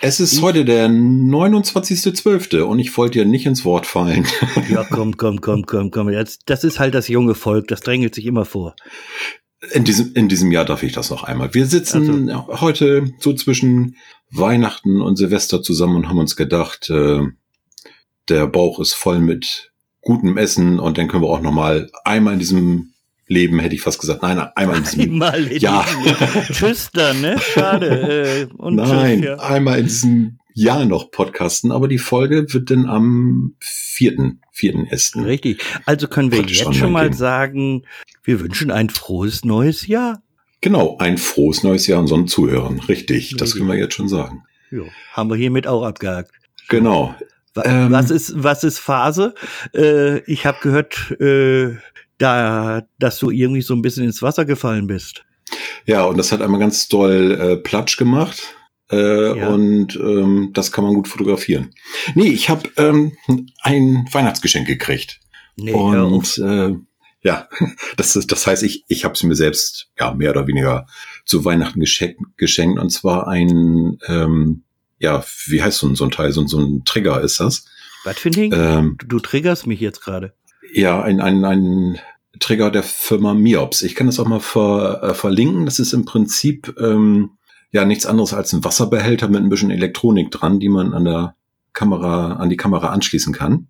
Es ist ich, heute der 29.12. und ich wollte dir nicht ins Wort fallen. Ja, komm, komm, komm, komm, komm. Das, ist halt das junge Volk, das drängelt sich immer vor. In diesem, in diesem Jahr darf ich das noch einmal. Wir sitzen also. heute so zwischen Weihnachten und Silvester zusammen und haben uns gedacht, äh, der Bauch ist voll mit gutem Essen und dann können wir auch noch mal einmal in diesem Leben, hätte ich fast gesagt. Nein, einmal in diesem einmal in Jahr. Tschüss dann, ne? Schade. Äh, Nein, tschüss, ja. einmal in diesem Jahr noch podcasten, aber die Folge wird dann am vierten, vierten Essen. Richtig. Also können wir jetzt schon mal gehen. sagen, wir wünschen ein frohes neues Jahr. Genau, ein frohes neues Jahr unseren Zuhörern. Richtig, Richtig. das können wir jetzt schon sagen. Jo, haben wir hiermit auch abgehakt. Genau. Ähm, was ist was ist Phase? Äh, ich habe gehört, äh, da, dass du irgendwie so ein bisschen ins Wasser gefallen bist. Ja, und das hat einmal ganz doll äh, Platsch gemacht. Äh, ja. Und ähm, das kann man gut fotografieren. Nee, ich habe ähm, ein Weihnachtsgeschenk gekriegt. Nee, und äh, ja, das, ist, das heißt, ich, ich habe es mir selbst ja mehr oder weniger zu Weihnachten geschenkt, geschenkt und zwar ein, ähm, ja, wie heißt so ein, so ein Teil, so, so ein Trigger ist das. Was für ein Ding? Ähm, du, du triggerst mich jetzt gerade. Ja, ein, ein, ein Trigger der Firma Miops. Ich kann das auch mal ver, äh, verlinken. Das ist im Prinzip ähm, ja nichts anderes als ein Wasserbehälter mit ein bisschen Elektronik dran, die man an der Kamera, an die Kamera anschließen kann.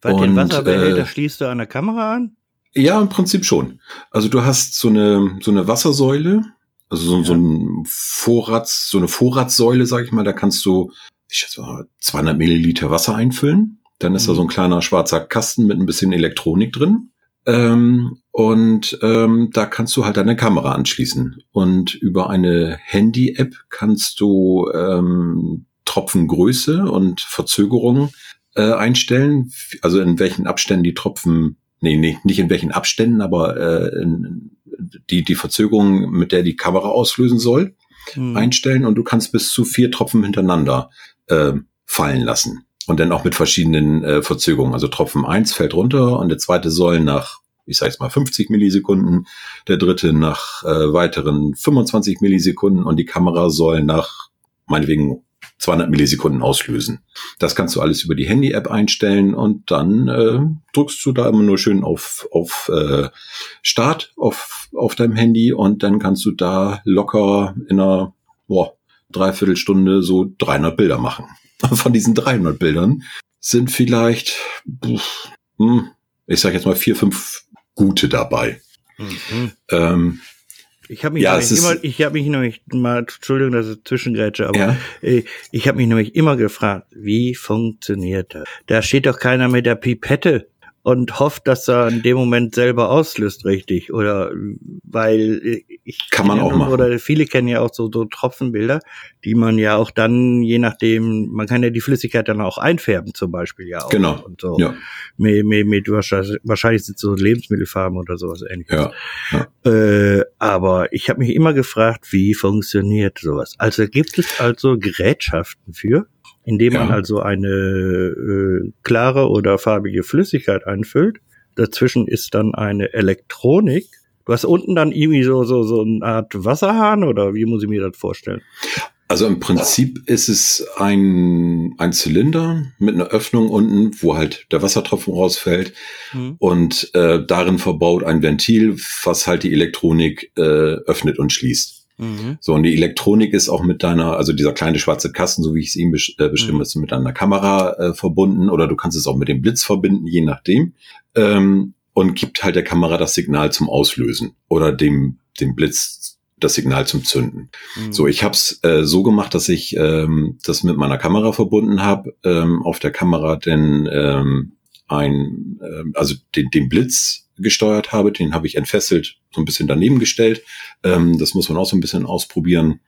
Weil Und, den Wasserbehälter äh, schließt du an der Kamera an? Ja, im Prinzip schon. Also du hast so eine, so eine Wassersäule, also so, ja. so ein Vorrats, so eine Vorratssäule, sag ich mal, da kannst du, ich schätze mal, 200 Milliliter Wasser einfüllen. Dann ist mhm. da so ein kleiner schwarzer Kasten mit ein bisschen Elektronik drin. Ähm, und ähm, da kannst du halt deine Kamera anschließen. Und über eine Handy-App kannst du ähm, Tropfengröße und Verzögerung äh, einstellen. Also in welchen Abständen die Tropfen, nee, nee nicht in welchen Abständen, aber äh, in, die, die Verzögerung, mit der die Kamera auslösen soll, hm. einstellen. Und du kannst bis zu vier Tropfen hintereinander äh, fallen lassen. Und dann auch mit verschiedenen äh, Verzögerungen. Also Tropfen eins fällt runter und der zweite soll nach, ich sage jetzt mal 50 Millisekunden, der dritte nach äh, weiteren 25 Millisekunden und die Kamera soll nach meinetwegen 200 Millisekunden auslösen. Das kannst du alles über die Handy-App einstellen und dann äh, drückst du da immer nur schön auf, auf äh, Start auf, auf deinem Handy und dann kannst du da locker in einer boah, Dreiviertelstunde so 300 Bilder machen. von diesen 300 Bildern sind vielleicht, hm, ich sage jetzt mal vier, fünf gute dabei. Mhm. Ähm, ich habe mich, ja, immer, ich habe mich nämlich mal, Entschuldigung, dass ich zwischengrätsche, aber ja? Äh, ich habe mich nämlich immer gefragt, wie funktioniert das? Da steht doch keiner mit der Pipette und hofft, dass er in dem Moment selber auslöst, richtig. Oder weil ich kann man auch machen. Oder viele kennen ja auch so, so Tropfenbilder, die man ja auch dann, je nachdem, man kann ja die Flüssigkeit dann auch einfärben, zum Beispiel ja auch. Genau. Und so. Ja. Mit, mit, mit wahrscheinlich, wahrscheinlich sind so Lebensmittelfarben oder sowas ähnliches. Ja. ja. Äh, aber ich habe mich immer gefragt, wie funktioniert sowas? Also gibt es also Gerätschaften für? Indem man ja. also eine äh, klare oder farbige Flüssigkeit einfüllt. Dazwischen ist dann eine Elektronik. Du hast unten dann irgendwie so, so, so eine Art Wasserhahn oder wie muss ich mir das vorstellen? Also im Prinzip ist es ein, ein Zylinder mit einer Öffnung unten, wo halt der Wassertropfen rausfällt mhm. und äh, darin verbaut ein Ventil, was halt die Elektronik äh, öffnet und schließt. Mhm. So, und die Elektronik ist auch mit deiner, also dieser kleine schwarze Kasten, so wie ich es ihm besch äh, beschrieben mhm. habe, mit deiner Kamera äh, verbunden oder du kannst es auch mit dem Blitz verbinden, je nachdem. Ähm, und gibt halt der Kamera das Signal zum Auslösen oder dem, dem Blitz das Signal zum Zünden. Mhm. So, ich habe es äh, so gemacht, dass ich ähm, das mit meiner Kamera verbunden habe. Ähm, auf der Kamera denn ähm, ein, äh, also den, den Blitz gesteuert habe. Den habe ich entfesselt, so ein bisschen daneben gestellt. Ähm, das muss man auch so ein bisschen ausprobieren.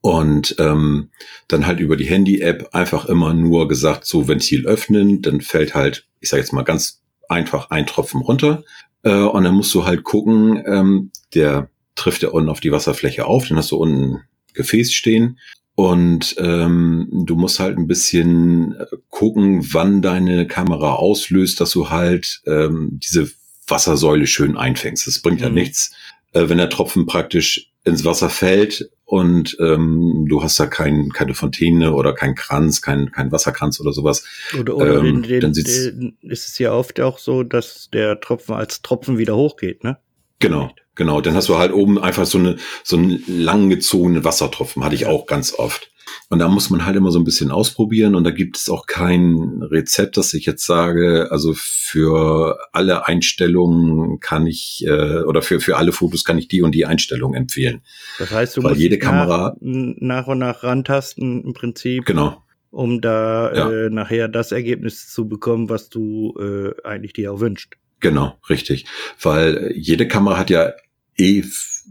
Und ähm, dann halt über die Handy-App einfach immer nur gesagt, so Ventil öffnen, dann fällt halt, ich sage jetzt mal ganz einfach ein Tropfen runter. Äh, und dann musst du halt gucken, ähm, der trifft ja unten auf die Wasserfläche auf, dann hast du unten Gefäß stehen. Und ähm, du musst halt ein bisschen gucken, wann deine Kamera auslöst, dass du halt ähm, diese Wassersäule schön einfängst. Das bringt ja mhm. nichts, äh, wenn der Tropfen praktisch ins Wasser fällt und ähm, du hast da kein, keine Fontäne oder kein Kranz, kein, kein Wasserkranz oder sowas. Oder, oder ähm, den, den, den, ist es ja oft auch so, dass der Tropfen als Tropfen wieder hochgeht, ne? Genau, genau. Dann hast du halt oben einfach so eine so einen langgezogenen Wassertropfen, hatte ich auch ganz oft. Und da muss man halt immer so ein bisschen ausprobieren und da gibt es auch kein Rezept, dass ich jetzt sage, also für alle Einstellungen kann ich äh, oder für, für alle Fotos kann ich die und die Einstellung empfehlen. Das heißt, du Weil musst jede Kamera nach, nach und nach rantasten im Prinzip. Genau. Um da ja. äh, nachher das Ergebnis zu bekommen, was du äh, eigentlich dir auch wünscht. Genau, richtig. Weil jede Kamera hat ja eh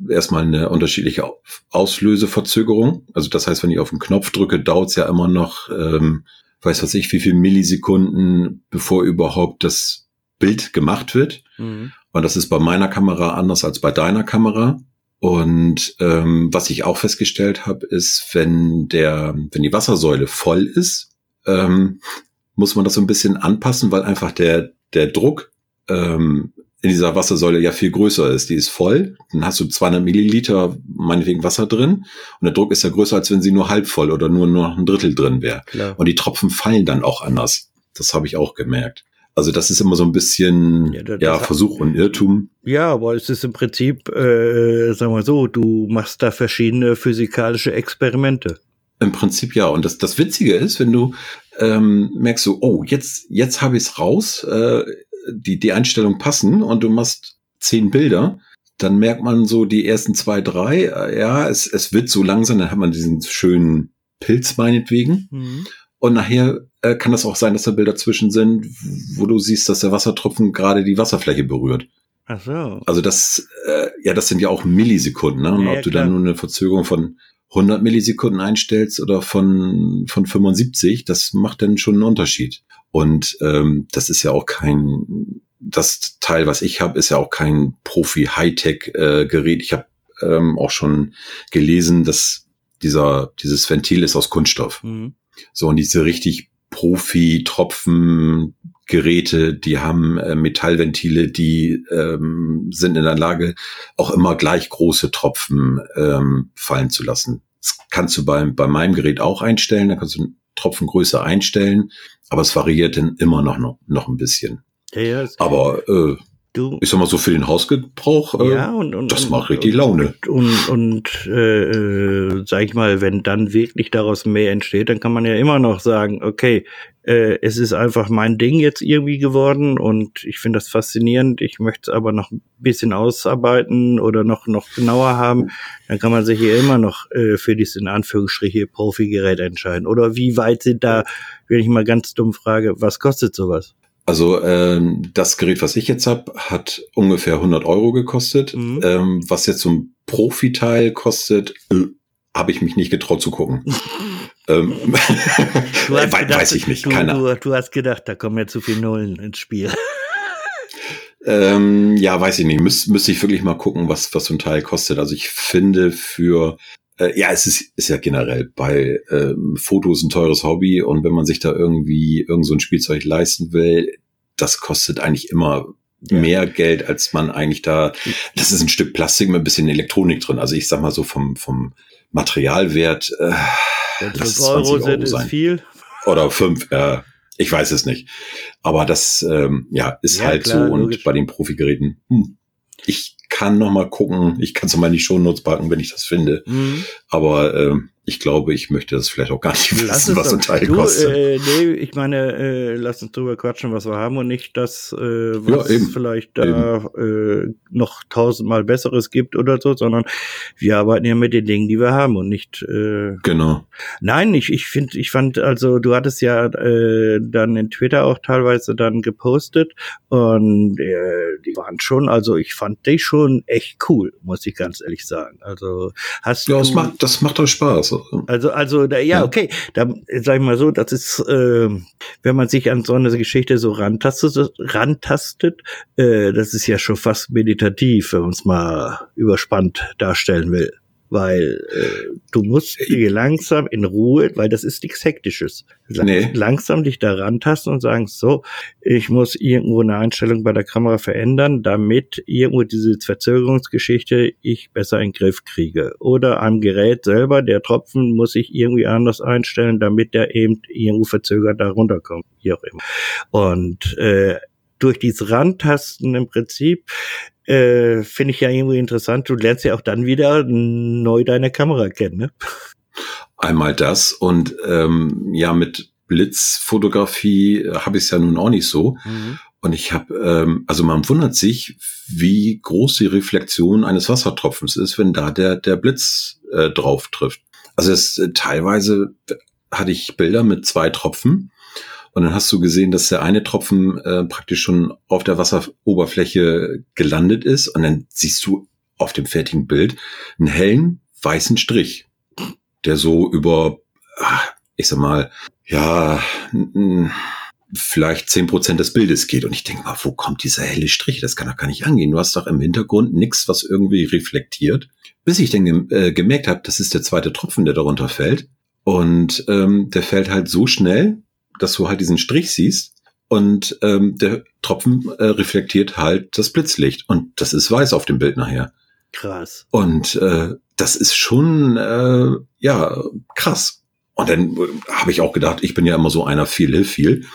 erstmal eine unterschiedliche Auslöseverzögerung. Also das heißt, wenn ich auf den Knopf drücke, dauert es ja immer noch, ähm, weiß was ich, wie viel Millisekunden, bevor überhaupt das Bild gemacht wird. Mhm. Und das ist bei meiner Kamera anders als bei deiner Kamera. Und ähm, was ich auch festgestellt habe, ist, wenn der, wenn die Wassersäule voll ist, ähm, muss man das so ein bisschen anpassen, weil einfach der der Druck ähm, in dieser Wassersäule ja viel größer ist. Die ist voll, dann hast du 200 Milliliter meinetwegen Wasser drin und der Druck ist ja größer, als wenn sie nur halb voll oder nur noch ein Drittel drin wäre. Und die Tropfen fallen dann auch anders. Das habe ich auch gemerkt. Also das ist immer so ein bisschen ja, das, ja Versuch und Irrtum. Ja, aber es ist im Prinzip, äh, sagen wir so, du machst da verschiedene physikalische Experimente. Im Prinzip ja. Und das, das Witzige ist, wenn du ähm, merkst so, oh, jetzt, jetzt habe ich es raus, äh, die, die Einstellung passen und du machst zehn Bilder, dann merkt man so die ersten zwei, drei, äh, ja, es, es wird so langsam, dann hat man diesen schönen Pilz meinetwegen. Mhm. Und nachher äh, kann das auch sein, dass da Bilder zwischen sind, wo du siehst, dass der Wassertropfen gerade die Wasserfläche berührt. Ach so. Also das, äh, ja, das sind ja auch Millisekunden, ne? Und ja, ob du dann nur eine Verzögerung von 100 Millisekunden einstellst oder von, von 75, das macht dann schon einen Unterschied. Und ähm, das ist ja auch kein, das Teil, was ich habe, ist ja auch kein Profi-Hightech-Gerät. Äh, ich habe ähm, auch schon gelesen, dass dieser, dieses Ventil ist aus Kunststoff. Mhm. So, und diese richtig Profi-Tropfen-Geräte, die haben äh, Metallventile, die ähm, sind in der Lage, auch immer gleich große Tropfen ähm, fallen zu lassen. Das kannst du beim, bei meinem Gerät auch einstellen, da kannst du Tropfengröße einstellen, aber es variiert dann immer noch, noch, noch ein bisschen. Ja, ja, aber äh, du, ich sag mal so für den Hausgebrauch, äh, ja, und, und, das macht richtig Laune. Und, und äh, äh, sag ich mal, wenn dann wirklich daraus mehr entsteht, dann kann man ja immer noch sagen, okay, äh, es ist einfach mein Ding jetzt irgendwie geworden und ich finde das faszinierend. Ich möchte es aber noch ein bisschen ausarbeiten oder noch, noch genauer haben. Dann kann man sich hier immer noch äh, für dieses in Anführungsstriche Profi-Gerät entscheiden. Oder wie weit sind da, wenn ich mal ganz dumm frage, was kostet sowas? Also ähm, das Gerät, was ich jetzt habe, hat ungefähr 100 Euro gekostet. Mhm. Ähm, was jetzt so ein Profi-Teil kostet, äh, habe ich mich nicht getraut zu gucken. ähm, gedacht, weiß ich nicht, du, keine du, du hast gedacht, da kommen ja zu viele Nullen ins Spiel. ähm, ja, weiß ich nicht. Müs müsste ich wirklich mal gucken, was, was so ein Teil kostet. Also ich finde für äh, ja, es ist, ist ja generell bei ähm, Fotos ein teures Hobby und wenn man sich da irgendwie irgend so ein Spielzeug leisten will, das kostet eigentlich immer ja. mehr Geld, als man eigentlich da. Das ist ein Stück Plastik mit ein bisschen Elektronik drin. Also ich sag mal so vom, vom Materialwert. Äh, lass 20 Euro, Euro sein. viel. Oder fünf, äh, ich weiß es nicht. Aber das ähm, ja, ist ja, halt klar, so. Und logisch. bei den Profigeräten, hm, ich kann noch mal gucken. Ich kann es mal in die Shownotes packen, wenn ich das finde. Mhm. Aber ähm, ich glaube, ich möchte das vielleicht auch gar nicht wissen, was ein Teil du, kostet. Äh, nee, ich meine, äh, lass uns drüber quatschen, was wir haben und nicht das, äh, was ja, vielleicht da äh, noch tausendmal Besseres gibt oder so, sondern wir arbeiten ja mit den Dingen, die wir haben und nicht. Äh, genau. Nein, ich, ich finde, ich fand, also du hattest ja äh, dann in Twitter auch teilweise dann gepostet und äh, die waren schon, also ich fand dich schon echt cool, muss ich ganz ehrlich sagen. Also hast ja, du. Das macht, das macht doch Spaß. So. Also, also, da, ja, ja, okay. Da sag ich mal so, das ist, äh, wenn man sich an so eine Geschichte so rantastet, rantastet äh, das ist ja schon fast meditativ, wenn man es mal überspannt darstellen will weil äh, du musst dir langsam in Ruhe, weil das ist nichts Hektisches, nee. langsam dich da rantasten und sagen, so, ich muss irgendwo eine Einstellung bei der Kamera verändern, damit irgendwo diese Verzögerungsgeschichte ich besser in den Griff kriege. Oder am Gerät selber, der Tropfen muss ich irgendwie anders einstellen, damit der eben irgendwo verzögert da runterkommt, wie auch immer. Und äh, durch dieses Rantasten im Prinzip äh, finde ich ja irgendwie interessant. Du lernst ja auch dann wieder neu deine Kamera kennen, ne? Einmal das und ähm, ja, mit Blitzfotografie äh, habe ich es ja nun auch nicht so. Mhm. Und ich habe, ähm, also man wundert sich, wie groß die Reflexion eines Wassertropfens ist, wenn da der, der Blitz äh, drauf trifft. Also es äh, teilweise hatte ich Bilder mit zwei Tropfen und dann hast du gesehen, dass der eine Tropfen äh, praktisch schon auf der Wasseroberfläche gelandet ist. Und dann siehst du auf dem fertigen Bild einen hellen weißen Strich, der so über, ach, ich sag mal, ja, vielleicht zehn Prozent des Bildes geht. Und ich denke mal, wo kommt dieser helle Strich? Das kann doch gar nicht angehen. Du hast doch im Hintergrund nichts, was irgendwie reflektiert. Bis ich dann äh, gemerkt habe, das ist der zweite Tropfen, der darunter fällt. Und ähm, der fällt halt so schnell, dass du halt diesen Strich siehst und ähm, der Tropfen äh, reflektiert halt das Blitzlicht und das ist weiß auf dem Bild nachher. Krass. Und äh, das ist schon äh, ja krass. Und dann äh, habe ich auch gedacht, ich bin ja immer so einer viel hilf viel,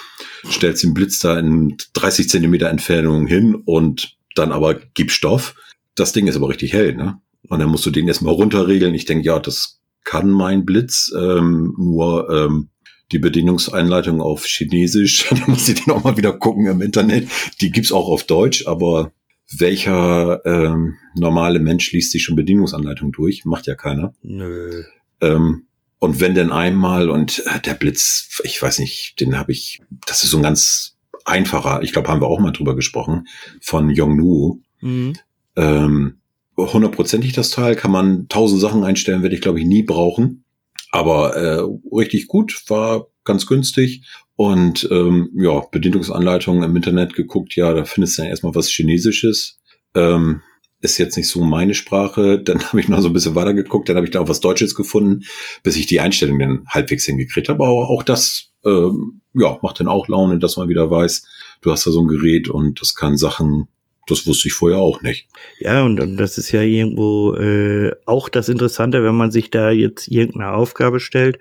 stellst den Blitz da in 30 Zentimeter Entfernung hin und dann aber gib Stoff. Das Ding ist aber richtig hell, ne? Und dann musst du den erstmal runterregeln. Ich denke, ja, das kann mein Blitz, ähm, nur ähm, die Bedienungseinleitung auf Chinesisch. da muss ich dann auch mal wieder gucken im Internet. Die gibt's auch auf Deutsch, aber welcher ähm, normale Mensch liest sich schon Bedienungsanleitung durch? Macht ja keiner. Nö. Ähm, und wenn denn einmal und äh, der Blitz, ich weiß nicht, den habe ich, das ist so ein ganz einfacher, ich glaube, haben wir auch mal drüber gesprochen, von Yongnuo. Mhm. Ähm, hundertprozentig das Teil, kann man tausend Sachen einstellen, werde ich glaube ich nie brauchen. Aber äh, richtig gut, war ganz günstig. Und ähm, ja, Bedienungsanleitungen im Internet geguckt, ja, da findest du ja erstmal was Chinesisches. Ähm, ist jetzt nicht so meine Sprache. Dann habe ich noch so ein bisschen weiter geguckt, dann habe ich da auch was Deutsches gefunden, bis ich die Einstellung dann halbwegs hingekriegt habe. Aber auch das, ähm, ja, macht dann auch Laune, dass man wieder weiß, du hast da so ein Gerät und das kann Sachen das wusste ich vorher auch nicht. Ja, und, und das ist ja irgendwo äh, auch das Interessante, wenn man sich da jetzt irgendeine Aufgabe stellt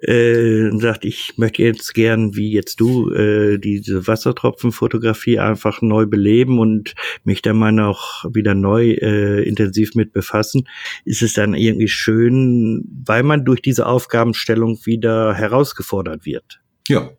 äh, und sagt, ich möchte jetzt gern, wie jetzt du, äh, diese Wassertropfenfotografie einfach neu beleben und mich da mal noch wieder neu äh, intensiv mit befassen, ist es dann irgendwie schön, weil man durch diese Aufgabenstellung wieder herausgefordert wird. Ja,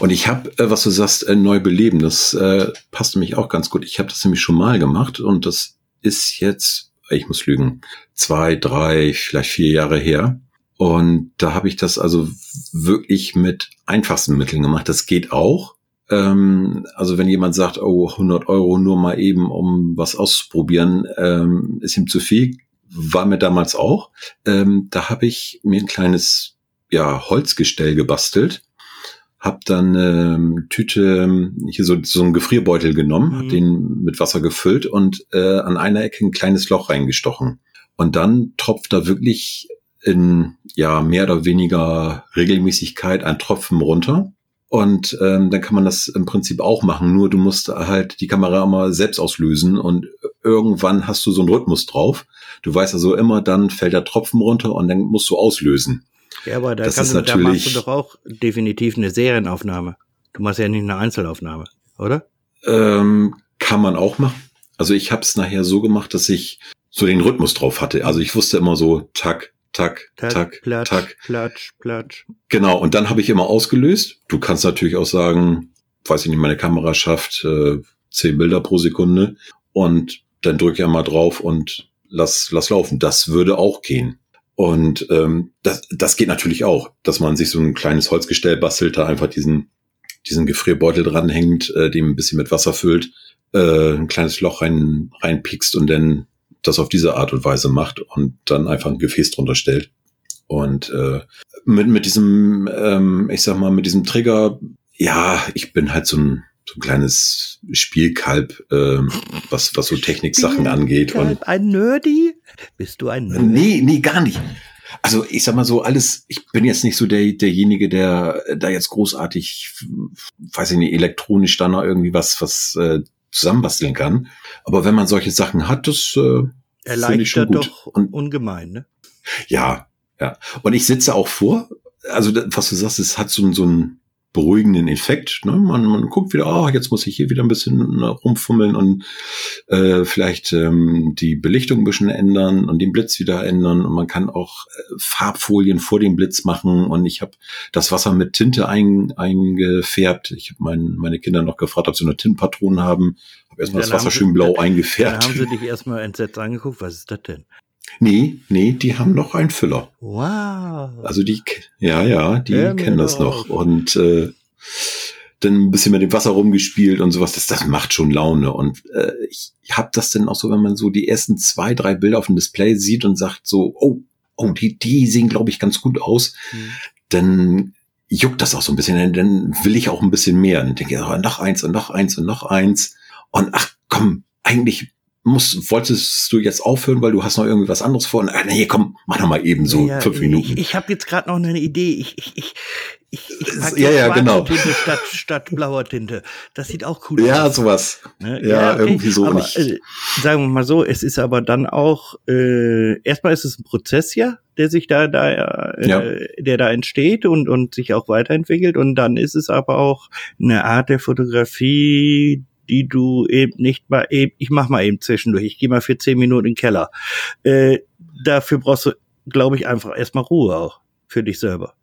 und ich habe, äh, was du sagst, äh, neu beleben, das äh, passt nämlich auch ganz gut. Ich habe das nämlich schon mal gemacht und das ist jetzt, ich muss lügen, zwei, drei, vielleicht vier Jahre her. Und da habe ich das also wirklich mit einfachsten Mitteln gemacht. Das geht auch. Ähm, also wenn jemand sagt, oh, 100 Euro nur mal eben, um was auszuprobieren, ähm, ist ihm zu viel. War mir damals auch. Ähm, da habe ich mir ein kleines ja, Holzgestell gebastelt hab dann ähm, Tüte, hier so, so einen Gefrierbeutel genommen, mhm. hab den mit Wasser gefüllt und äh, an einer Ecke ein kleines Loch reingestochen. Und dann tropft da wirklich in ja mehr oder weniger Regelmäßigkeit ein Tropfen runter. Und ähm, dann kann man das im Prinzip auch machen, nur du musst halt die Kamera immer selbst auslösen und irgendwann hast du so einen Rhythmus drauf. Du weißt also immer, dann fällt der Tropfen runter und dann musst du auslösen. Ja, aber da, das kannst du, da machst du doch auch definitiv eine Serienaufnahme. Du machst ja nicht eine Einzelaufnahme, oder? Ähm, kann man auch machen. Also ich habe es nachher so gemacht, dass ich so den Rhythmus drauf hatte. Also ich wusste immer so, tack, tack, tack, tack, platsch, tack. platsch, platsch. Genau, und dann habe ich immer ausgelöst. Du kannst natürlich auch sagen, weiß ich nicht, meine Kamera schafft äh, zehn Bilder pro Sekunde und dann drücke ich einmal drauf und lass, lass laufen. Das würde auch gehen. Und ähm, das, das geht natürlich auch, dass man sich so ein kleines Holzgestell bastelt, da einfach diesen, diesen Gefrierbeutel dranhängt, äh, dem ein bisschen mit Wasser füllt, äh, ein kleines Loch rein, reinpiekst und dann das auf diese Art und Weise macht und dann einfach ein Gefäß drunter stellt. Und äh, mit, mit diesem, ähm, ich sag mal, mit diesem Trigger, ja, ich bin halt so ein, so ein kleines Spielkalb, ähm, was, was so Techniksachen angeht. Und ein Nerdy? Bist du ein Nerdy? Nee, nee, gar nicht. Also ich sag mal so, alles, ich bin jetzt nicht so der, derjenige, der da jetzt großartig, weiß ich nicht, elektronisch dann noch irgendwie was, was äh, zusammenbasteln kann. Aber wenn man solche Sachen hat, das äh, finde ich schon gut. doch Und, ungemein, ne? Ja, ja. Und ich sitze auch vor, also was du sagst, es hat so, so ein beruhigenden Effekt. Ne? Man, man guckt wieder, oh, jetzt muss ich hier wieder ein bisschen rumfummeln und äh, vielleicht ähm, die Belichtung ein bisschen ändern und den Blitz wieder ändern. Und man kann auch äh, Farbfolien vor dem Blitz machen. Und ich habe das Wasser mit Tinte ein, eingefärbt. Ich habe mein, meine Kinder noch gefragt, ob sie eine Tintenpatronen haben. Habe erstmal das Wasser schön blau eingefärbt. Dann haben sie dich erstmal entsetzt angeguckt, was ist das denn? Nee, nee, die haben noch einen Füller. Wow. Also die, ja, ja, die ja, kennen das noch. Und äh, dann ein bisschen mit dem Wasser rumgespielt und sowas. Das, das macht schon Laune. Und äh, ich habe das dann auch so, wenn man so die ersten zwei, drei Bilder auf dem Display sieht und sagt so, oh, oh, die, die sehen, glaube ich, ganz gut aus, mhm. dann juckt das auch so ein bisschen. Dann will ich auch ein bisschen mehr. Und dann denke ich, oh, noch eins und noch eins und noch eins. Und ach komm, eigentlich musst, wolltest du jetzt aufhören, weil du hast noch irgendwie was anderes vor? Ah, nee, komm, mach noch mal eben so ja, fünf Minuten. Ich, ich habe jetzt gerade noch eine Idee. Ich, ich, ich, ich, ich ja, ja, genau. Tinte statt, statt blauer Tinte. Das sieht auch cool ja, aus. Ja, sowas. Ne? Ja, ja okay. irgendwie so. Aber, äh, sagen wir mal so, es ist aber dann auch, äh, erstmal ist es ein Prozess ja, der sich da, da äh, ja. der da entsteht und, und sich auch weiterentwickelt. Und dann ist es aber auch eine Art der Fotografie, die du eben nicht mal eben, ich mach mal eben zwischendurch, ich gehe mal für zehn Minuten in den Keller. Äh, dafür brauchst du, glaube ich, einfach erstmal Ruhe auch für dich selber.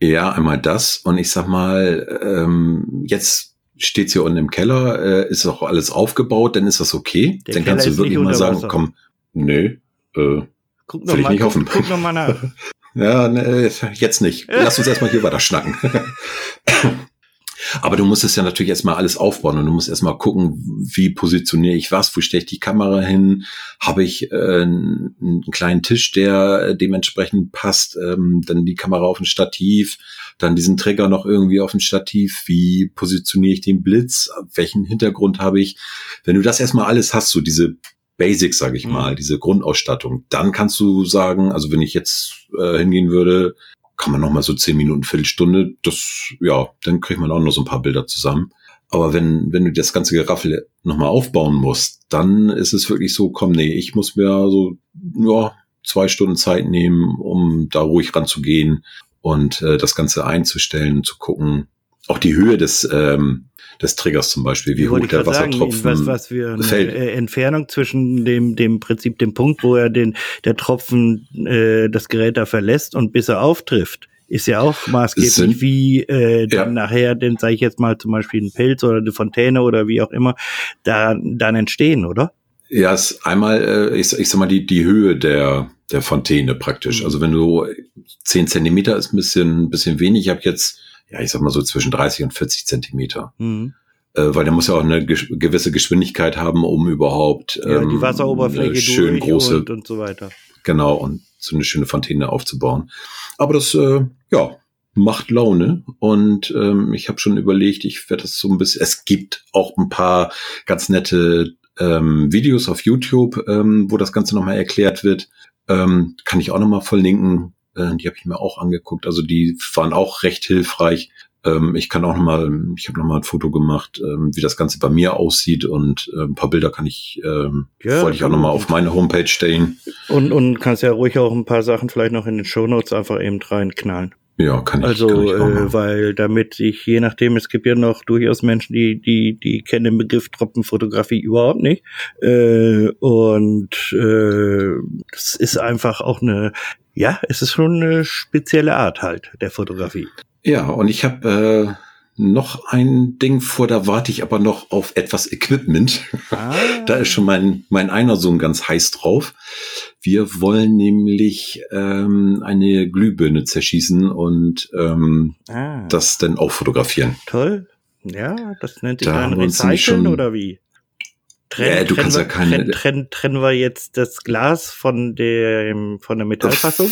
Ja, einmal das und ich sag mal, ähm, jetzt steht's hier unten im Keller, äh, ist auch alles aufgebaut, dann ist das okay. Der dann Keller kannst du wirklich mal sagen, komm, nö, äh, guck will ich mal, nicht hoffen. Guck noch mal nach. ja, ne, jetzt nicht. Lass uns erstmal hier weiter schnacken. Aber du musst es ja natürlich erstmal alles aufbauen und du musst erstmal gucken, wie positioniere ich was, wo stelle ich die Kamera hin, habe ich äh, einen kleinen Tisch, der dementsprechend passt, ähm, dann die Kamera auf ein Stativ, dann diesen Trigger noch irgendwie auf ein Stativ, wie positioniere ich den Blitz, welchen Hintergrund habe ich. Wenn du das erstmal alles hast, so diese Basics, sage ich mhm. mal, diese Grundausstattung, dann kannst du sagen, also wenn ich jetzt äh, hingehen würde, kann man noch mal so zehn Minuten, Viertelstunde, das, ja, dann kriegt man auch noch so ein paar Bilder zusammen. Aber wenn, wenn du das ganze Geraffel noch mal aufbauen musst, dann ist es wirklich so, komm, nee, ich muss mir so, ja, zwei Stunden Zeit nehmen, um da ruhig ranzugehen und äh, das Ganze einzustellen, zu gucken. Auch die Höhe des, ähm, des Triggers zum Beispiel, wie hoch der Wassertropfen sagen, was, was für eine fällt. Äh, Entfernung zwischen dem, dem Prinzip, dem Punkt, wo er den, der Tropfen äh, das Gerät da verlässt und bis er auftrifft ist ja auch maßgeblich, Sind, wie äh, dann ja. nachher, denn sage ich jetzt mal zum Beispiel ein Pilz oder eine Fontäne oder wie auch immer, da dann entstehen, oder? Ja, es ist einmal, äh, ich, ich sag mal, die, die Höhe der, der Fontäne praktisch. Mhm. Also wenn du zehn Zentimeter ist ein bisschen, ein bisschen wenig. Ich habe jetzt ja, ich sag mal so zwischen 30 und 40 Zentimeter. Mhm. Äh, weil der muss ja auch eine gewisse Geschwindigkeit haben, um überhaupt ja, die ähm, Wasseroberfläche schön große und, und so weiter. Genau und so eine schöne Fontäne aufzubauen. Aber das äh, ja macht Laune und ähm, ich habe schon überlegt, ich werde das so ein bisschen. Es gibt auch ein paar ganz nette ähm, Videos auf YouTube, ähm, wo das Ganze nochmal erklärt wird. Ähm, kann ich auch nochmal verlinken. Äh, die habe ich mir auch angeguckt. Also die waren auch recht hilfreich. Ähm, ich kann auch nochmal, ich habe nochmal ein Foto gemacht, ähm, wie das Ganze bei mir aussieht und äh, ein paar Bilder kann ich, ähm, ja, wollte ich auch nochmal auf meine Homepage stellen. Und, und kannst ja ruhig auch ein paar Sachen vielleicht noch in den Show Notes einfach eben reinknallen. Ja, kann ich. Also, kann ich äh, weil damit ich, je nachdem, es gibt ja noch durchaus Menschen, die, die, die kennen den Begriff Troppenfotografie überhaupt nicht. Äh, und äh, das ist einfach auch eine ja, es ist schon eine spezielle Art halt der Fotografie. Ja, und ich habe äh, noch ein Ding vor, da warte ich aber noch auf etwas Equipment. Ah. da ist schon mein, mein einer Sohn ganz heiß drauf. Wir wollen nämlich ähm, eine Glühbirne zerschießen und ähm, ah. das dann auch fotografieren. Toll. Ja, das nennt sich da dann Recyceln oder wie? Trennen, ja, du kannst ja keine. Trennen, trennen, trennen wir jetzt das Glas von dem von der Metallfassung?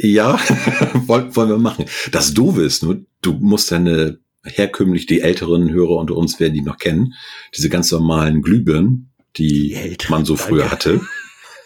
Ja, wollen, wollen wir machen. Das Doofe ist nur, du musst deine herkömmlich, die älteren Hörer unter uns werden die noch kennen, diese ganz normalen Glühbirnen, die, die man so früher hatte.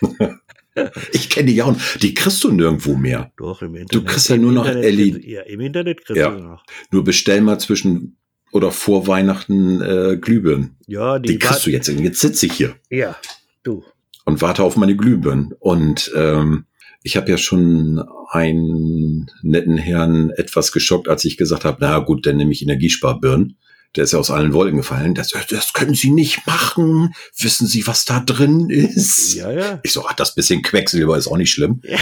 ich kenne die ja auch. Die kriegst du nirgendwo mehr. Doch, im Internet. Du kriegst ja nur noch LED. Ja, im Internet kriegst ja. du noch. Nur bestell mal zwischen oder vor Weihnachten äh, Glühbirnen. Ja, die, Die kriegst du jetzt. Jetzt sitze ich hier Ja, du. und warte auf meine Glühbirnen. Und ähm, ich habe ja schon einen netten Herrn etwas geschockt, als ich gesagt habe, na gut, dann nehme ich Energiesparbirnen. Der ist ja aus allen Wolken gefallen. Das, das können Sie nicht machen. Wissen Sie, was da drin ist? Ja, ja. Ich so, ach, das bisschen Quecksilber ist auch nicht schlimm. Ja.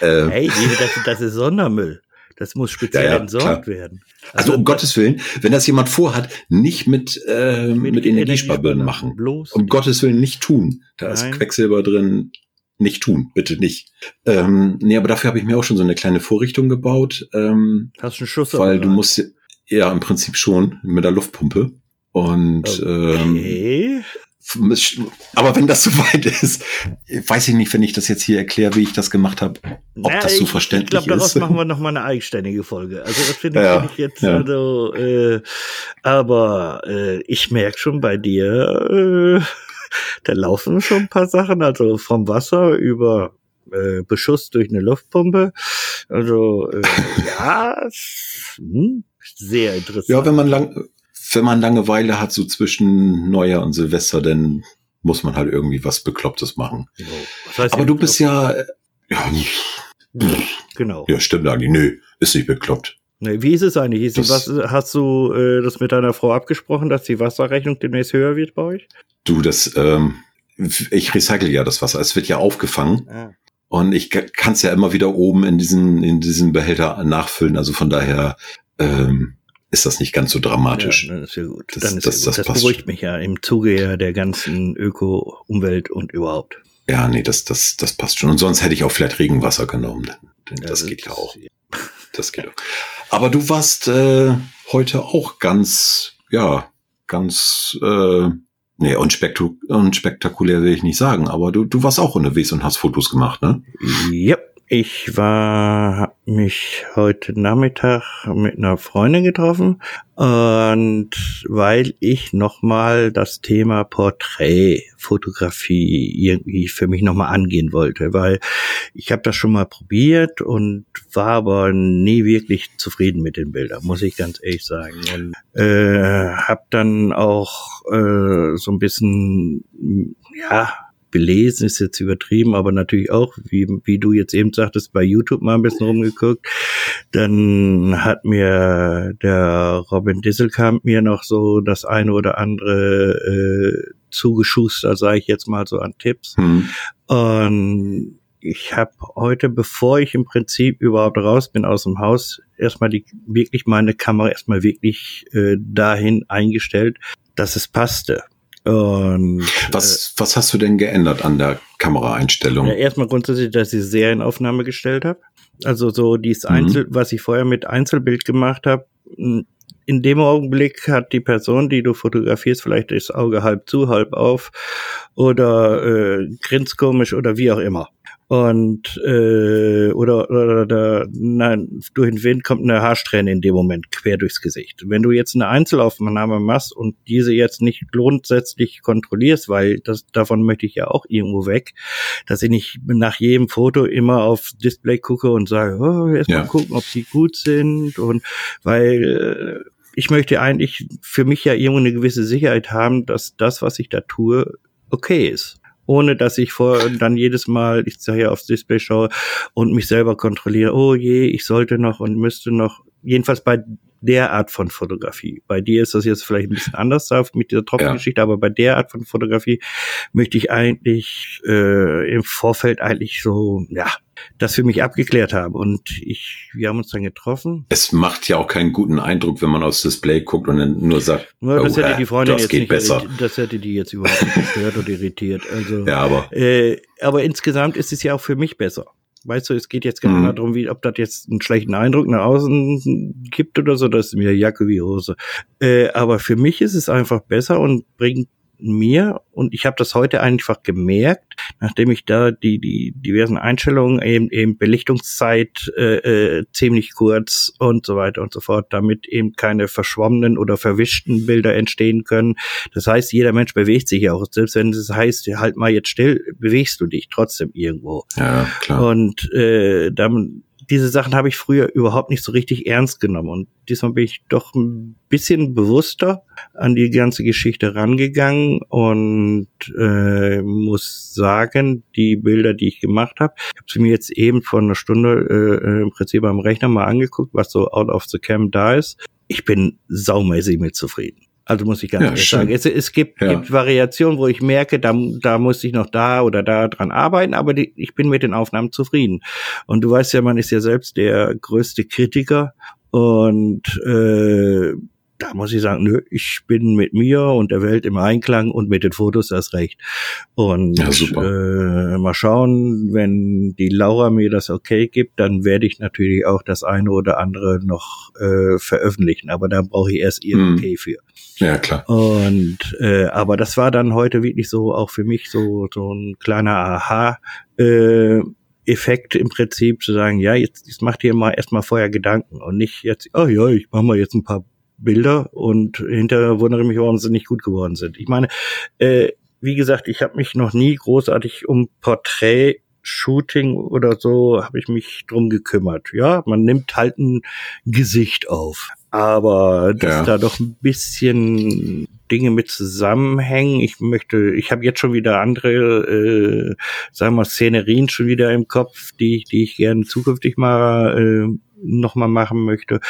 Äh, Hey, das, das ist Sondermüll. Das muss speziell Ja, ja, entsorgt klar. werden. also um Gottes Willen, wenn das jemand vorhat, nicht mit, äh, mit, Energiesparbirnen machen. Bloß. Um Gottes Willen nicht tun. Da Nein. ist Quecksilber drin. Nicht tun, bitte nicht. Ähm, nee, aber dafür habe ich mir auch schon so eine kleine Vorrichtung gebaut, ähm, Hast einen Schuss weil du musst ja- im Prinzip schon mit der Luftpumpe. Und ähm, Okay. aber wenn das soweit ist, weiß ich nicht, wenn ich das jetzt hier erkläre, wie ich das gemacht habe, ob Na, das so ich, verständlich Ich glaube, daraus ist. machen wir noch mal eine eigenständige Folge. Also das finde ich, Ja, ich jetzt, ja. also, äh, aber äh, ich merke schon bei dir, äh, da laufen schon ein paar Sachen, also vom Wasser über äh, Beschuss durch eine Luftpumpe. Also äh, ja, hm, sehr interessant. Ja, wenn man lang, wenn man Langeweile hat, so zwischen Neujahr und Silvester, dann muss man halt irgendwie was Beklopptes machen. So. Was heißt Aber du bist ja, ja, genau. ja, stimmt eigentlich. Nö, ist nicht bekloppt. Nee, wie ist es eigentlich? Ist Das- was, hast du äh, das mit deiner Frau abgesprochen, dass die Wasserrechnung demnächst höher wird bei euch? Du, das, ähm, ich recycle ja das Wasser. Es wird ja aufgefangen Ah. und ich kann es ja immer wieder oben in diesen, in diesen Behälter nachfüllen. Also von daher ähm, ist das nicht ganz so dramatisch. Ja, ist ja gut. Das- das- das Das, passt beruhigt mich ja im Zuge der ganzen Öko, Umwelt und überhaupt. Ja, nee, das, das, das passt schon. Und sonst hätte ich auch vielleicht Regenwasser genommen. Das geht ja auch. Das geht auch. Aber du warst äh, heute auch ganz, ja, ganz, äh, nee, unspektu unspektakulär will ich nicht sagen, aber du, du warst auch unterwegs und hast Fotos gemacht, ne? Ja, ich war, mich heute Nachmittag mit einer Freundin getroffen und weil ich nochmal das Thema Porträtfotografie irgendwie für mich nochmal angehen wollte, weil ich habe das schon mal probiert und war aber nie wirklich zufrieden mit den Bildern, muss ich ganz ehrlich sagen. Und äh, habe dann auch äh, so ein bisschen, ja, belesen ist jetzt übertrieben, aber natürlich auch, wie, wie du jetzt eben sagtest, bei YouTube mal ein bisschen rumgeguckt. Dann hat mir der Robin Disselkamp mir noch so das eine oder andere äh, zugeschustert, sage ich jetzt mal so an Tipps. Hm. Und ich habe heute, bevor ich im Prinzip überhaupt raus bin aus dem Haus, erstmal die wirklich meine Kamera erstmal wirklich äh, dahin eingestellt, dass es passte. Und Was, was hast du denn geändert an der Kameraeinstellung? ja, erstmal grundsätzlich, dass ich Serienaufnahme gestellt habe. Also so dieses Mhm. Einzel, was ich vorher mit Einzelbild gemacht habe. In dem Augenblick hat die Person, die du fotografierst, vielleicht das Auge halb zu, halb auf oder äh, grinst komisch oder wie auch immer. Und äh, oder, oder, oder nein, durch den Wind kommt eine Haarsträhne in dem Moment quer durchs Gesicht. Wenn du jetzt eine Einzelaufnahme machst und diese jetzt nicht grundsätzlich kontrollierst, weil das davon möchte ich ja auch irgendwo weg, dass ich nicht nach jedem Foto immer aufs Display gucke und sage, oh, erstmal Ja. gucken, ob sie gut sind und weil äh, ich möchte eigentlich für mich ja irgendwo eine gewisse Sicherheit haben, dass das, was ich da tue, okay ist. Ohne dass ich vor dann jedes Mal, ich sage ja aufs Display schaue und mich selber kontrolliere, oh je, ich sollte noch und müsste noch, jedenfalls bei der Art von Fotografie. Bei dir ist das jetzt vielleicht ein bisschen anders mit dieser Tropfengeschichte, aber bei der Art von Fotografie möchte ich eigentlich äh, im Vorfeld eigentlich so, ja, das für mich abgeklärt haben. Und ich, wir haben uns dann getroffen. Es macht ja auch keinen guten Eindruck, wenn man aufs Display guckt und dann nur sagt, Nur das hätte die Freundin das jetzt geht nicht besser. das hätte die jetzt überhaupt nicht gestört oder irritiert. Also ja, aber äh, aber insgesamt ist es ja auch für mich besser. Weißt du, es geht jetzt gar nicht Mhm. darum, wie, ob das jetzt einen schlechten Eindruck nach außen gibt oder so, das ist mir Jacke wie Hose. Äh, aber für mich ist es einfach besser und bringt mir und ich habe das heute einfach gemerkt, nachdem ich da die die diversen Einstellungen eben eben Belichtungszeit äh, äh, ziemlich kurz und so weiter und so fort, damit eben keine verschwommenen oder verwischten Bilder entstehen können. Das heißt, jeder Mensch bewegt sich ja auch, selbst wenn es heißt, halt mal jetzt still, bewegst du dich trotzdem irgendwo. Ja, klar. Und äh, dann diese Sachen habe ich früher überhaupt nicht so richtig ernst genommen. Und diesmal bin ich doch ein bisschen bewusster an die ganze Geschichte rangegangen und äh, muss sagen, die Bilder, die ich gemacht habe, ich habe sie mir jetzt eben vor einer Stunde äh, im Prinzip am Rechner mal angeguckt, was so out of the cam da ist. Ich bin saumäßig mit zufrieden. Also muss ich ganz ja, ehrlich schön. sagen. Es, es gibt, ja. gibt Variationen, wo ich merke, da, da muss ich noch da oder da dran arbeiten, aber die, ich bin mit den Aufnahmen zufrieden. Und du weißt ja, man ist ja selbst der größte Kritiker und äh, da muss ich sagen, nö, ich bin mit mir und der Welt im Einklang und mit den Fotos erst recht. Und ja, äh, mal schauen, wenn die Laura mir das okay gibt, dann werde ich natürlich auch das eine oder andere noch äh, veröffentlichen. Aber da brauche ich erst ihr hm. Okay für. Ja, klar. Und äh, aber das war dann heute wirklich so auch für mich so so ein kleiner Aha. Äh, Effekt im Prinzip zu sagen, ja, jetzt, jetzt macht ihr mal erstmal vorher Gedanken und nicht jetzt, oh ja, ich mache mal jetzt ein paar Bilder und hinterher wundere mich, warum sie nicht gut geworden sind. Ich meine, äh, wie gesagt, ich habe mich noch nie großartig um Porträt Shooting oder so habe ich mich drum gekümmert. Ja, man nimmt halt ein Gesicht auf. Aber dass ja. da doch ein bisschen Dinge mit zusammenhängen. Ich möchte, ich habe jetzt schon wieder andere, äh, sagen wir, Szenerien schon wieder im Kopf, die, die ich gerne zukünftig mal äh, noch mal machen möchte.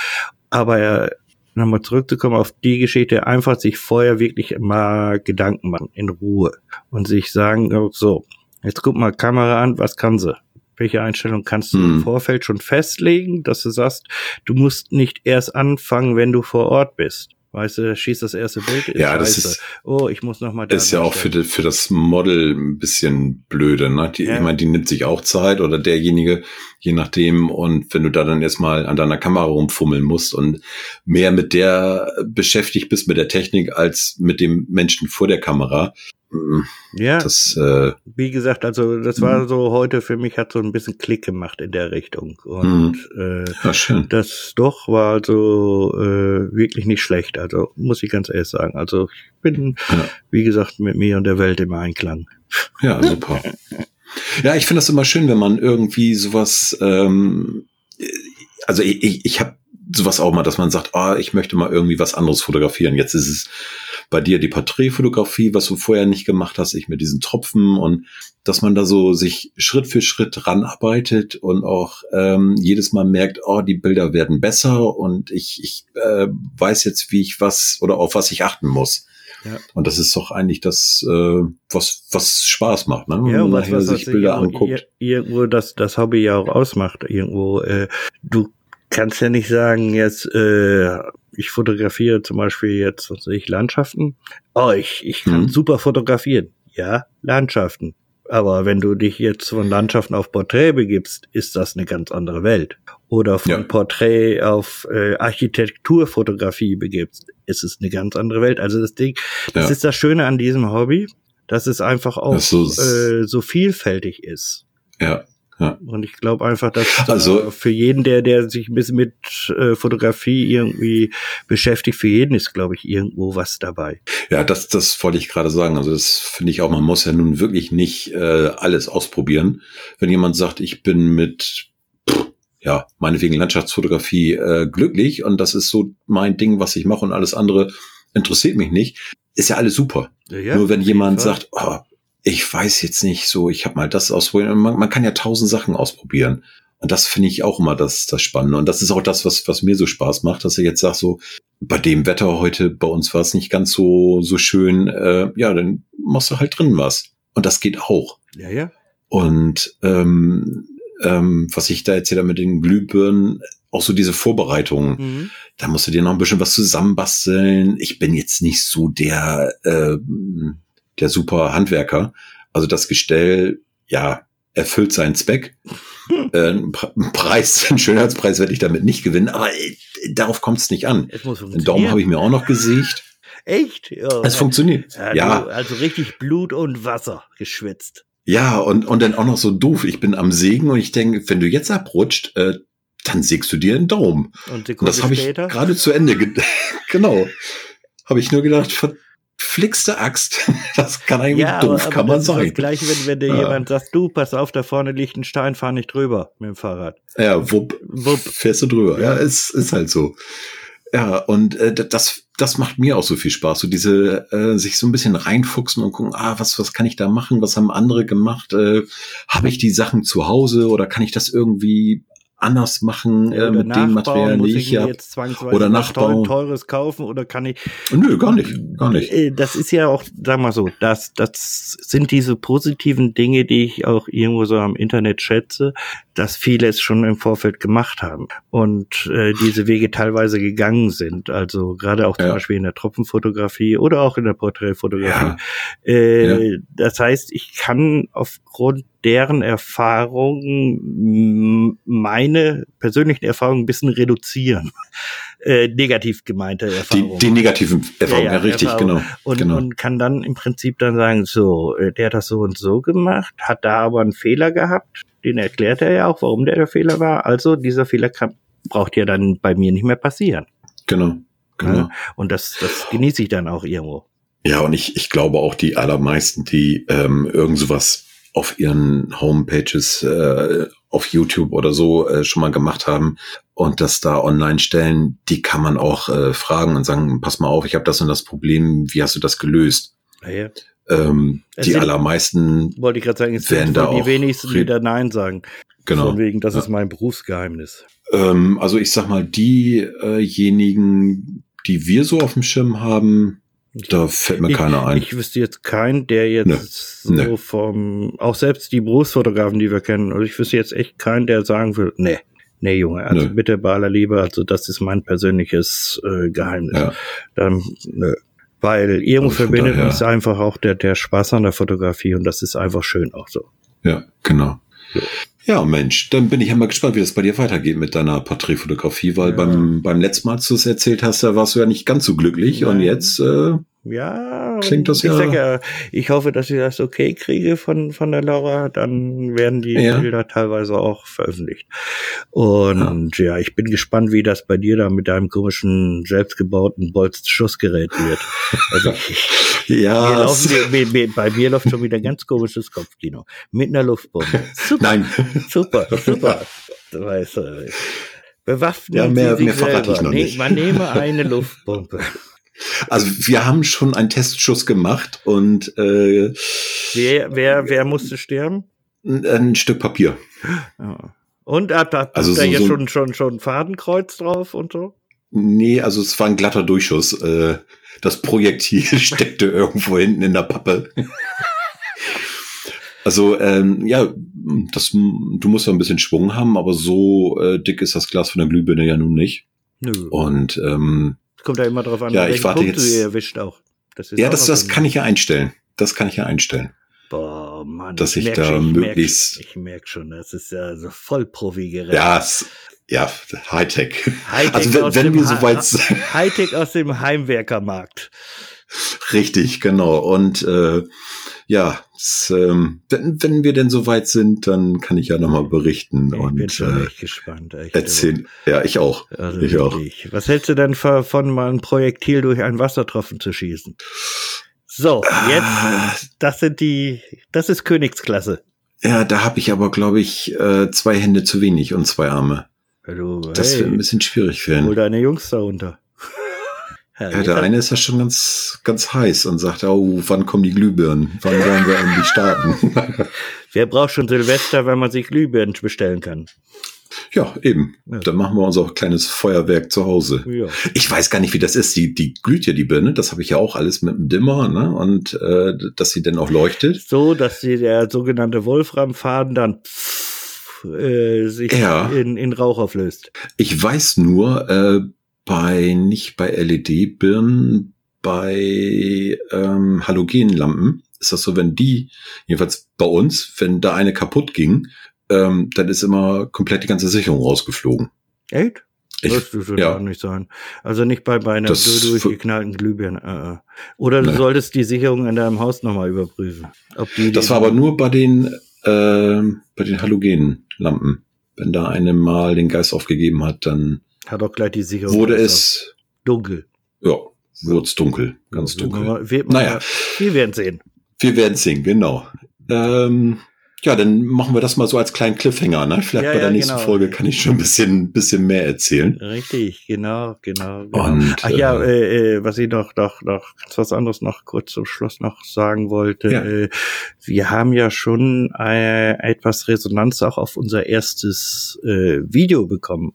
Aber nochmal zurückzukommen auf die Geschichte, einfach sich vorher wirklich mal Gedanken machen, in Ruhe und sich sagen, oh, so, jetzt guck mal Kamera an, was kann sie? Welche Einstellung kannst du hm. im Vorfeld schon festlegen, dass du sagst, du musst nicht erst anfangen, wenn du vor Ort bist. Weißt du, schießt das erste Bild. Ist ja, das ist. Oh, ich muss noch mal. Da ist ja auch für, die, für das Model ein bisschen blöde. Ne? Die, ja. Ich meine, die nimmt sich auch Zeit oder derjenige, je nachdem. Und wenn du da dann erstmal an deiner Kamera rumfummeln musst und mehr mit der beschäftigt bist mit der Technik als mit dem Menschen vor der Kamera, ja, das, äh, wie gesagt, also das war mhm. so heute für mich hat so ein bisschen Klick gemacht in der Richtung und mhm. äh, ja, schön. das doch war also äh, wirklich nicht schlecht. Also muss ich ganz ehrlich sagen. Also ich bin ja. wie gesagt mit mir und der Welt im Einklang. Ja, super. ja, ich finde das immer schön, wenn man irgendwie sowas. Ähm, also ich, ich, ich habe sowas auch mal, dass man sagt, ah, ich möchte mal irgendwie was anderes fotografieren. Jetzt ist es bei dir die Porträtfotografie, was du vorher nicht gemacht hast, ich mit diesen Tropfen und dass man da so sich Schritt für Schritt ranarbeitet und auch ähm, jedes Mal merkt, oh, die Bilder werden besser und ich, ich äh, weiß jetzt, wie ich was oder auf was ich achten muss. Ja. Und das ist doch eigentlich das, äh, was, was Spaß macht, ne? Wenn ja, und was, was, sich Bilder anguckt. Irgendwo das, das Hobby ja auch ausmacht. Irgendwo, äh, du kannst ja nicht sagen, jetzt, äh, ich fotografiere zum Beispiel jetzt, was weiß ich, Landschaften. Oh, ich, ich kann mhm. super fotografieren. Ja, Landschaften. Aber wenn du dich jetzt von Landschaften auf Porträt begibst, ist das eine ganz andere Welt. Oder von ja. Porträt auf äh, Architekturfotografie begibst, ist es eine ganz andere Welt. Also das Ding, das ja. ist das Schöne an diesem Hobby, dass es einfach auch so, äh, so vielfältig ist. Ja. Ja. Und ich glaube einfach, dass also, für jeden, der, der sich ein bisschen mit äh, Fotografie irgendwie beschäftigt, für jeden ist, glaube ich, irgendwo was dabei. Ja, das, das wollte ich gerade sagen. Also das finde ich auch, man muss ja nun wirklich nicht äh, alles ausprobieren. Wenn jemand sagt, ich bin mit ja, meinetwegen Landschaftsfotografie äh, glücklich und das ist so mein Ding, was ich mache und alles andere interessiert mich nicht, ist ja alles super. Ja, Nur wenn jemand sagt, oh, ich weiß jetzt nicht so, ich habe mal das ausprobiert. Man, man kann ja tausend Sachen ausprobieren. Und das finde ich auch immer das, das Spannende. Und das ist auch das, was, was mir so Spaß macht, dass ich jetzt sage, so, bei dem Wetter heute, bei uns war es nicht ganz so, so schön, äh, ja, dann machst du halt drin was. Und das geht auch. Ja, ja. Und ähm, ähm, was ich da erzähle mit den Glühbirnen, auch so diese Vorbereitungen, mhm. da musst du dir noch ein bisschen was zusammenbasteln. Ich bin jetzt nicht so der, äh, der super Handwerker. Also das Gestell, ja, erfüllt seinen Zweck. äh, ein Preis, einen Schönheitspreis werde ich damit nicht gewinnen, aber äh, darauf kommt es nicht an. Den Daumen habe ich mir auch noch gesiegt. Echt? Ja. Es funktioniert. Ja. ja. Also richtig Blut und Wasser geschwitzt. Ja, und, und dann auch noch so doof. Ich bin am Sägen und ich denke, wenn du jetzt abrutscht, äh, dann sägst du dir einen Daumen. Und, und das habe ich gerade zu Ende. genau. Habe ich nur gedacht, verflixte Axt. Das kann eigentlich ja, doof, aber, kann aber man sagen. Das gleiche, wenn, wenn dir ja. jemand sagt, du, pass auf, da vorne liegt ein Stein, fahr nicht drüber mit dem Fahrrad. Ja, wupp, wupp. fährst du drüber. Ja, ist, ist halt so. Ja, und äh, das, das macht mir auch so viel Spaß, so diese äh, sich so ein bisschen reinfuchsen und gucken, ah, was, was kann ich da machen, was haben andere gemacht, äh, habe ich die Sachen zu Hause oder kann ich das irgendwie anders machen äh, mit dem Material, die ich habe. Oder nachbauen. teures kaufen oder kann ich? Nö, gar nicht, gar nicht. Äh, das ist ja auch, sag mal so, das, das sind diese positiven Dinge, die ich auch irgendwo so am Internet schätze, dass viele es schon im Vorfeld gemacht haben und äh, diese Wege teilweise gegangen sind. Also gerade auch zum ja. Beispiel in der Tropfenfotografie oder auch in der Porträtfotografie. Ja. Äh, ja. Das heißt, ich kann aufgrund deren Erfahrungen meine persönlichen Erfahrungen ein bisschen reduzieren. Äh, negativ gemeinte Erfahrungen. Die, die negativen Erfahrungen, ja, ja, richtig, Erfahrung. genau, und, genau. Und kann dann im Prinzip dann sagen, so, äh, der hat das so und so gemacht, hat da aber einen Fehler gehabt, den erklärt er ja auch, warum der der Fehler war. Also dieser Fehler kann, braucht ja dann bei mir nicht mehr passieren. Genau, genau. Ja, und das, das genieße ich dann auch irgendwo. Ja, und ich, ich glaube auch die allermeisten, die ähm, irgend sowas auf ihren Homepages äh, auf YouTube oder so äh, schon mal gemacht haben und das da online stellen, die kann man auch äh, fragen und sagen, pass mal auf, ich habe das und das Problem, wie hast du das gelöst? Ja, ja. Ähm, die sind, allermeisten wollte ich gerade sagen, es werden da die wenigsten, die da Nein sagen. Genau. Von wegen, das ja. ist mein Berufsgeheimnis. Ähm, also ich sag mal, diejenigen, die wir so auf dem Schirm haben, da fällt mir ich, keiner ein. Ich wüsste jetzt keinen, der jetzt nee. so nee. vom, auch selbst die Berufsfotografen, die wir kennen, also ich wüsste jetzt echt keinen, der sagen will, nee, nee, Junge, also nee. bitte bei aller Liebe, also das ist mein persönliches äh, Geheimnis. Ja. Dann, nö. Weil irgendwo also verbindet daher, uns einfach auch der, der Spaß an der Fotografie und das ist einfach schön auch so. Ja, genau. So. Ja, Mensch, dann bin ich ja mal gespannt, wie das bei dir weitergeht mit deiner Porträtfotografie, weil ja. beim, beim letzten Mal, als du es erzählt hast, da warst du ja nicht ganz so glücklich Nein. und jetzt äh, ja, klingt das ich ja. Ja. Ich hoffe, dass ich das okay kriege von, von der Laura, dann werden die ja. Bilder teilweise auch veröffentlicht. Und ja. ja. ich bin gespannt, wie das bei dir da mit deinem komischen selbstgebauten Bolz-Schussgerät wird. Also ja. Laufen, bei mir läuft schon wieder ganz komisches Kopfkino. Mit einer Luftbombe. Super. Nein. Super, super. weißt du, bewaffnen ja, mehr, Sie sich mehr selber. Ich noch nicht. Man nehme eine Luftbombe. Also wir haben schon einen Testschuss gemacht und äh, wer, wer, wer musste sterben? Ein, ein Stück Papier. Ja. Und habt, habt also da so, jetzt schon, schon, schon Fadenkreuz drauf und so? Nee, also es war ein glatter Durchschuss. Äh, das Projektil steckte irgendwo hinten in der Pappe. also ähm, ja, das, du musst ja ein bisschen Schwung haben, aber so äh, dick ist das Glas von der Glühbirne ja nun nicht. Nö. Und ähm, kommt ja immer drauf an, ja, ich warte Punkt jetzt, du erwischt auch. Das ja, das, das kann ich ja einstellen. Das kann ich ja einstellen. Boah, Mann. Dass ich, ich da schon, möglichst. Ich merke merk schon, das ist ja so voll Profi-Gerät. Ja, ja, Hightech. Hightech also wenn, wenn wir soweit Hightech aus dem Heimwerkermarkt. Richtig, genau. Und äh, ja, das, ähm, wenn, wenn wir denn soweit sind, dann kann ich ja nochmal berichten. Ich und, bin schon äh, gespannt. Echt, erzählen. Ja, ich auch. Also ich auch. Was hältst du denn von mal ein Projektil durch einen Wassertropfen zu schießen? So, jetzt, ah. das sind die, das ist Königsklasse. Ja, da habe ich aber, glaube ich, äh, zwei Hände zu wenig und zwei Arme. Du, das wird ein bisschen schwierig für ihn. Hol deine Jungs da runter. ja, der eine ist ja schon ganz, ganz heiß und sagt, oh, wann kommen die Glühbirnen? Wann wollen wir endlich starten? Wer braucht schon Silvester, wenn man sich Glühbirnen bestellen kann? Ja, eben. Ja. Dann machen wir unser kleines Feuerwerk zu Hause. Ja. Ich weiß gar nicht, wie das ist. Die, die glüht ja die Birne. Das habe ich ja auch alles mit einem Dimmer, ne? Und äh, dass sie dann auch leuchtet. So, dass sie der sogenannte Wolframfaden dann äh, sich ja. in, in Rauch auflöst. Ich weiß nur, äh, bei nicht bei LED-Birnen, bei ähm, Halogenlampen ist das so, wenn die, jedenfalls bei uns, wenn da eine kaputt ging, ähm, dann ist immer komplett die ganze Sicherung rausgeflogen. Echt? Ich, das dürfte ja. nicht sein. Also nicht bei, bei einer durchgeknallten Glühbirne. Äh, äh. Oder du ne. solltest die Sicherung in deinem Haus nochmal überprüfen. Ob die, das war aber nur bei den, äh, bei den Halogenlampen. Wenn da eine mal den Geist aufgegeben hat, dann hat auch gleich die Sicherung. Wurde es dunkel. Ja, wurde es dunkel, ganz dunkel. Wir, naja, wir werden sehen. Wir werden sehen, genau. Ähm, ja, dann machen wir das mal so als kleinen Cliffhanger, ne? Vielleicht ja, bei der ja, nächsten genau. Folge kann ich schon ein bisschen, bisschen mehr erzählen. Richtig, genau, genau. genau. Und, Ach ja, äh, äh, äh, was ich noch, noch, noch, was anderes noch kurz zum Schluss noch sagen wollte. Ja. Äh, wir haben ja schon äh, etwas Resonanz auch auf unser erstes äh, Video bekommen.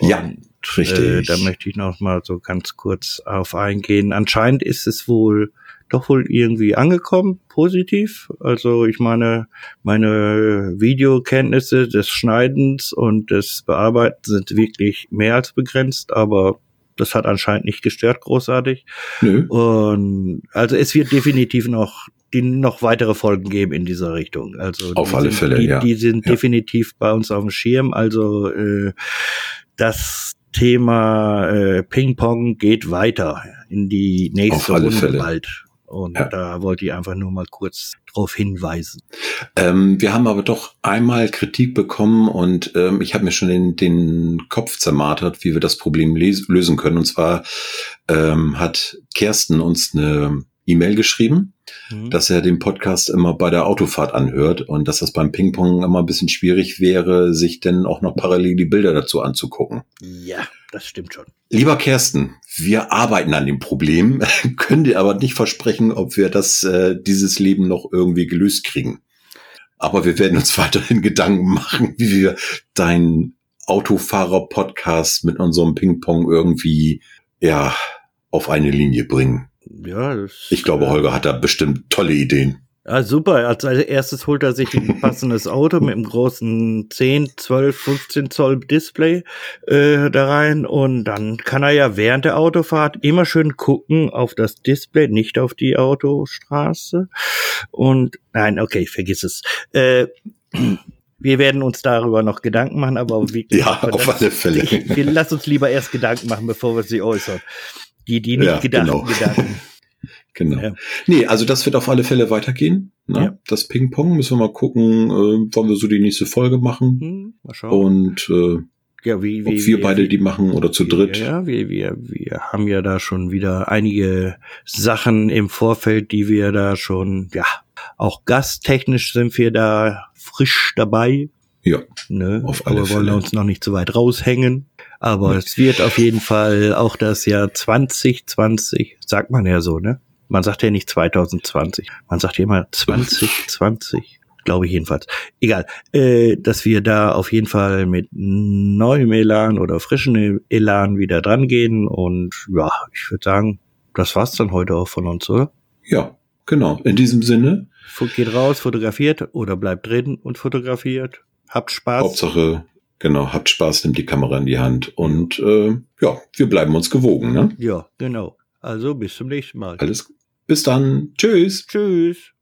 Und, ja. Richtig. Äh, da möchte ich noch mal so ganz kurz auf eingehen. Anscheinend ist es wohl doch wohl irgendwie angekommen, positiv. Also ich meine, meine Videokenntnisse des Schneidens und des Bearbeitens sind wirklich mehr als begrenzt, aber das hat anscheinend nicht gestört, großartig. Nö. Und also es wird definitiv noch die noch weitere Folgen geben in dieser Richtung. Also auf alle sind, Fälle, die, ja. Die sind ja. definitiv bei uns auf dem Schirm. Also äh, das Thema äh, Ping-Pong geht weiter in die nächste Runde bald. Und ja. da wollte ich einfach nur mal kurz darauf hinweisen. Ähm, wir haben aber doch einmal Kritik bekommen und ähm, ich habe mir schon den, den Kopf zermartert, wie wir das Problem lösen können. Und zwar ähm, hat Kersten uns eine E-Mail geschrieben, mhm. dass er den Podcast immer bei der Autofahrt anhört und dass das beim Ping-Pong immer ein bisschen schwierig wäre, sich denn auch noch parallel die Bilder dazu anzugucken. Ja, das stimmt schon. Lieber Kersten, wir arbeiten an dem Problem, können dir aber nicht versprechen, ob wir das, äh, dieses Leben noch irgendwie gelöst kriegen. Aber wir werden uns weiterhin Gedanken machen, wie wir deinen Autofahrer-Podcast mit unserem Ping-Pong irgendwie, ja, auf eine Linie bringen. Ja, ich glaube, Holger hat da bestimmt tolle Ideen. Ja, super. Als erstes holt er sich ein passendes Auto mit einem großen 10, 12, 15 Zoll Display äh, da rein und dann kann er ja während der Autofahrt immer schön gucken auf das Display, nicht auf die Autostraße. Und nein, okay, vergiss es. Äh, wir werden uns darüber noch Gedanken machen, aber wie Ja, auf alle Fälle. Wir, lass uns lieber erst Gedanken machen, bevor wir sie äußern. Die, die nicht ja, gedachten genau. Gedanken. Genau. Ja. Nee, also das wird auf alle Fälle weitergehen. Ne? Ja. Das Ping-Pong müssen wir mal gucken, äh, wollen wir so die nächste Folge machen. Hm, mal schauen. Und äh, ja, wie, wie, ob wir wie, beide die machen oder zu dritt. Ja, wir, wir, wir haben ja da schon wieder einige Sachen im Vorfeld, die wir da schon, ja, auch gasttechnisch sind wir da frisch dabei. Ja. Ne? Auf alle Aber Fälle. wollen uns noch nicht zu weit raushängen. Aber es wird auf jeden Fall auch das Jahr 2020, sagt man ja so, ne? Man sagt ja nicht 2020, man sagt ja immer 2020, glaube ich jedenfalls. Egal, äh, dass wir da auf jeden Fall mit neuem Elan oder frischen Elan wieder dran gehen. Und ja, ich würde sagen, das war's dann heute auch von uns, oder? Ja, genau. In diesem Sinne. Geht raus, fotografiert oder bleibt drin und fotografiert. Habt Spaß. Hauptsache, genau, habt Spaß, nimmt die Kamera in die Hand und äh, ja, wir bleiben uns gewogen, ne? Ja, genau. Also bis zum nächsten Mal. Alles. Bis dann. Tschüss. Tschüss.